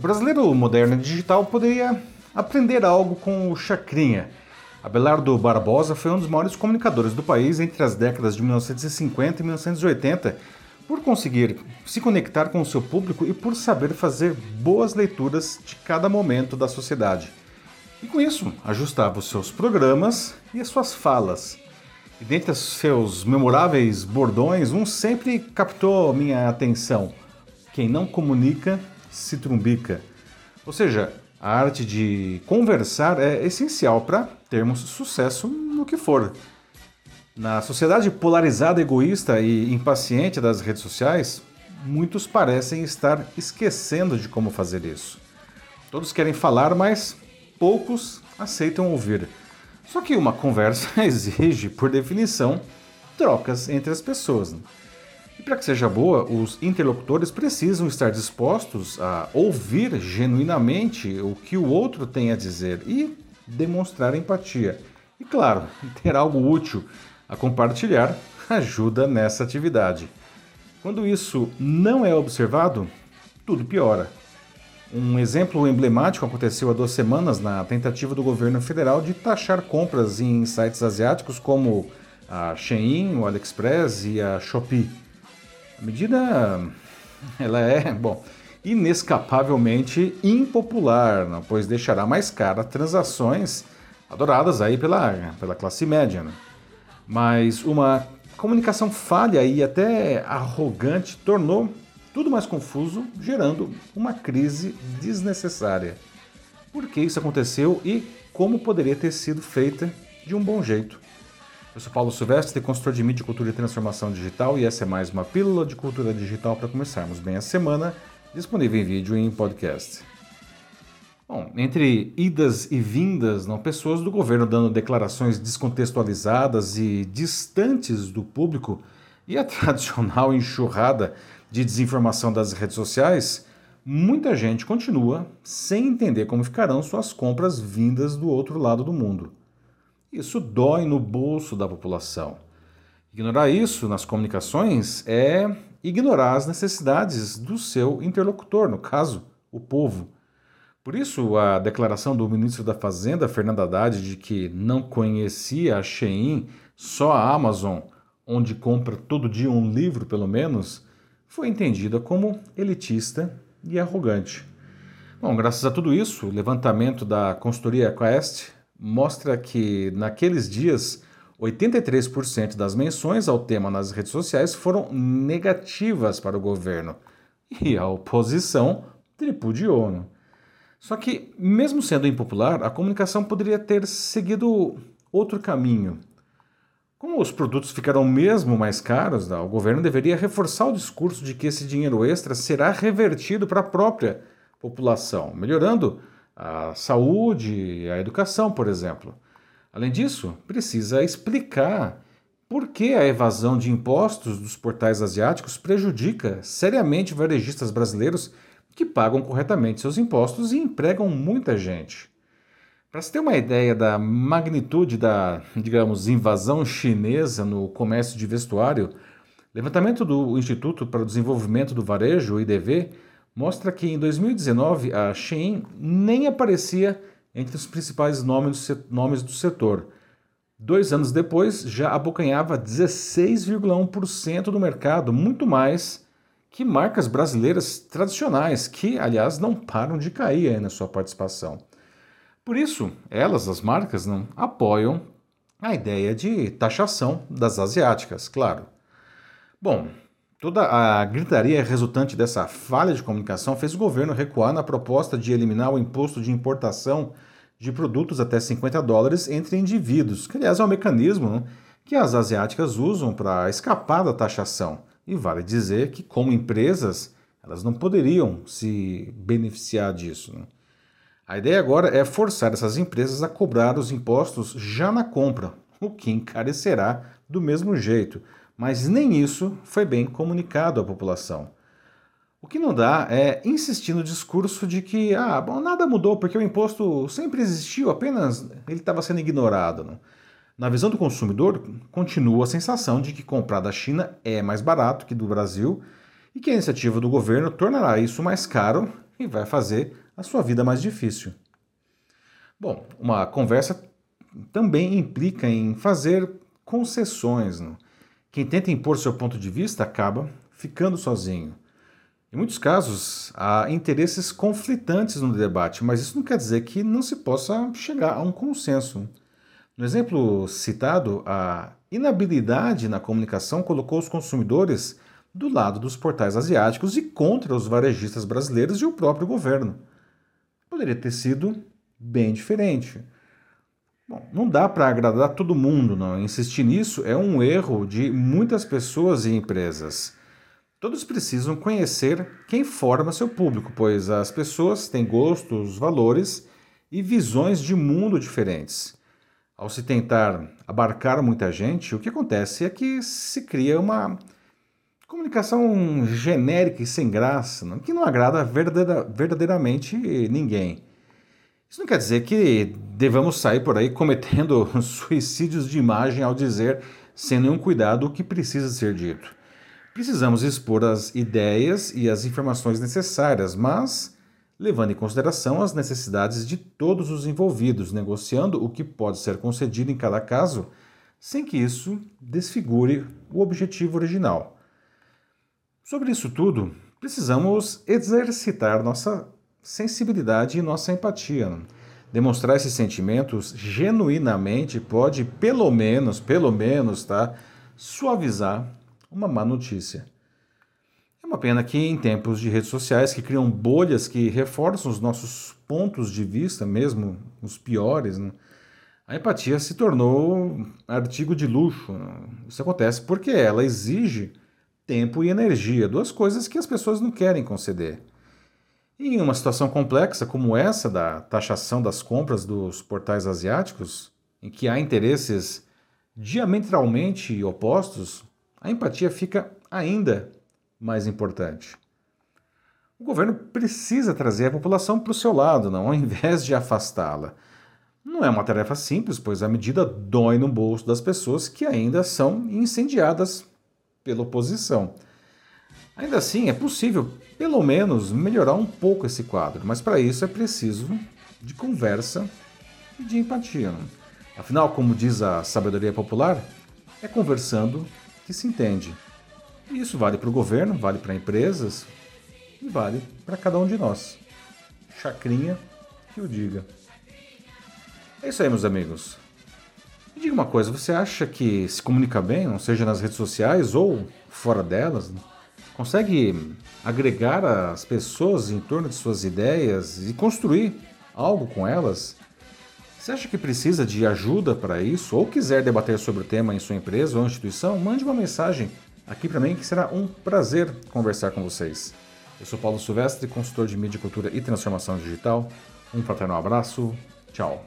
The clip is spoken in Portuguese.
O brasileiro moderno e digital poderia aprender algo com o Chacrinha. Abelardo Barbosa foi um dos maiores comunicadores do país entre as décadas de 1950 e 1980, por conseguir se conectar com o seu público e por saber fazer boas leituras de cada momento da sociedade. E com isso, ajustava os seus programas e as suas falas. E dentre seus memoráveis bordões, um sempre captou minha atenção. Quem não comunica, se trumbica. Ou seja, a arte de conversar é essencial para termos sucesso no que for. Na sociedade polarizada, egoísta e impaciente das redes sociais, muitos parecem estar esquecendo de como fazer isso. Todos querem falar, mas poucos aceitam ouvir. Só que uma conversa exige, por definição, trocas entre as pessoas. E para que seja boa, os interlocutores precisam estar dispostos a ouvir genuinamente o que o outro tem a dizer e demonstrar empatia. E claro, ter algo útil a compartilhar ajuda nessa atividade. Quando isso não é observado, tudo piora. Um exemplo emblemático aconteceu há duas semanas na tentativa do governo federal de taxar compras em sites asiáticos como a Shein, o AliExpress e a Shopee. A medida ela é, bom, inescapavelmente impopular, não? pois deixará mais cara transações adoradas aí pela, pela classe média. Né? Mas uma comunicação falha e até arrogante tornou tudo mais confuso, gerando uma crise desnecessária. Por que isso aconteceu e como poderia ter sido feita de um bom jeito? Eu sou Paulo Silvestre, consultor de mídia, cultura e transformação digital, e essa é mais uma pílula de cultura digital para começarmos bem a semana, disponível em vídeo e em podcast. Bom, entre idas e vindas, não, pessoas do governo dando declarações descontextualizadas e distantes do público e a tradicional enxurrada de desinformação das redes sociais, muita gente continua sem entender como ficarão suas compras vindas do outro lado do mundo. Isso dói no bolso da população. Ignorar isso nas comunicações é ignorar as necessidades do seu interlocutor, no caso, o povo. Por isso, a declaração do ministro da Fazenda, Fernando Haddad, de que não conhecia a Shein, só a Amazon, onde compra todo dia um livro pelo menos, foi entendida como elitista e arrogante. Bom, graças a tudo isso, o levantamento da consultoria Quest mostra que naqueles dias 83% das menções ao tema nas redes sociais foram negativas para o governo e a oposição tripudiou. Né? Só que, mesmo sendo impopular, a comunicação poderia ter seguido outro caminho. Como os produtos ficarão mesmo mais caros, né, o governo deveria reforçar o discurso de que esse dinheiro extra será revertido para a própria população, melhorando a saúde, a educação, por exemplo. Além disso, precisa explicar por que a evasão de impostos dos portais asiáticos prejudica seriamente varejistas brasileiros que pagam corretamente seus impostos e empregam muita gente. Para se ter uma ideia da magnitude da, digamos, invasão chinesa no comércio de vestuário, levantamento do Instituto para o Desenvolvimento do Varejo, IDV, mostra que em 2019 a Shein nem aparecia entre os principais nomes do setor. Dois anos depois, já abocanhava 16,1% do mercado, muito mais que marcas brasileiras tradicionais, que, aliás, não param de cair na sua participação. Por isso, elas, as marcas, não apoiam a ideia de taxação das asiáticas, claro. Bom, Toda a gritaria resultante dessa falha de comunicação fez o governo recuar na proposta de eliminar o imposto de importação de produtos até 50 dólares entre indivíduos, que aliás é um mecanismo né, que as asiáticas usam para escapar da taxação. E vale dizer que, como empresas, elas não poderiam se beneficiar disso. Né? A ideia agora é forçar essas empresas a cobrar os impostos já na compra, o que encarecerá do mesmo jeito mas nem isso foi bem comunicado à população. O que não dá é insistir no discurso de que ah, bom, nada mudou porque o imposto sempre existiu, apenas ele estava sendo ignorado. Né? Na visão do consumidor, continua a sensação de que comprar da China é mais barato que do Brasil e que a iniciativa do governo tornará isso mais caro e vai fazer a sua vida mais difícil. Bom, uma conversa também implica em fazer concessões. Não? Quem tenta impor seu ponto de vista acaba ficando sozinho. Em muitos casos, há interesses conflitantes no debate, mas isso não quer dizer que não se possa chegar a um consenso. No exemplo citado, a inabilidade na comunicação colocou os consumidores do lado dos portais asiáticos e contra os varejistas brasileiros e o próprio governo. Poderia ter sido bem diferente. Bom, não dá para agradar todo mundo, não. Insistir nisso é um erro de muitas pessoas e empresas. Todos precisam conhecer quem forma seu público, pois as pessoas têm gostos, valores e visões de mundo diferentes. Ao se tentar abarcar muita gente, o que acontece é que se cria uma comunicação genérica e sem graça, que não agrada verdadeiramente ninguém. Isso não quer dizer que devamos sair por aí cometendo suicídios de imagem ao dizer, sem nenhum cuidado, o que precisa ser dito. Precisamos expor as ideias e as informações necessárias, mas levando em consideração as necessidades de todos os envolvidos, negociando o que pode ser concedido em cada caso, sem que isso desfigure o objetivo original. Sobre isso tudo, precisamos exercitar nossa sensibilidade e nossa empatia. Demonstrar esses sentimentos genuinamente pode, pelo menos, pelo menos, tá, suavizar uma má notícia. É uma pena que em tempos de redes sociais que criam bolhas que reforçam os nossos pontos de vista, mesmo os piores, né, a empatia se tornou artigo de luxo. Né. Isso acontece porque ela exige tempo e energia, duas coisas que as pessoas não querem conceder. Em uma situação complexa como essa da taxação das compras dos portais asiáticos, em que há interesses diametralmente opostos, a empatia fica ainda mais importante. O governo precisa trazer a população para o seu lado, não ao invés de afastá-la. Não é uma tarefa simples, pois a medida dói no bolso das pessoas que ainda são incendiadas pela oposição. Ainda assim, é possível, pelo menos, melhorar um pouco esse quadro, mas para isso é preciso de conversa e de empatia. Afinal, como diz a sabedoria popular, é conversando que se entende. E isso vale para o governo, vale para empresas e vale para cada um de nós. Chacrinha que o diga. É isso aí, meus amigos. Me diga uma coisa, você acha que se comunica bem, seja nas redes sociais ou fora delas? Consegue agregar as pessoas em torno de suas ideias e construir algo com elas? Você acha que precisa de ajuda para isso ou quiser debater sobre o tema em sua empresa ou instituição? Mande uma mensagem aqui para mim que será um prazer conversar com vocês. Eu sou Paulo Silvestre, consultor de mídia, cultura e transformação digital. Um fraternal abraço. Tchau.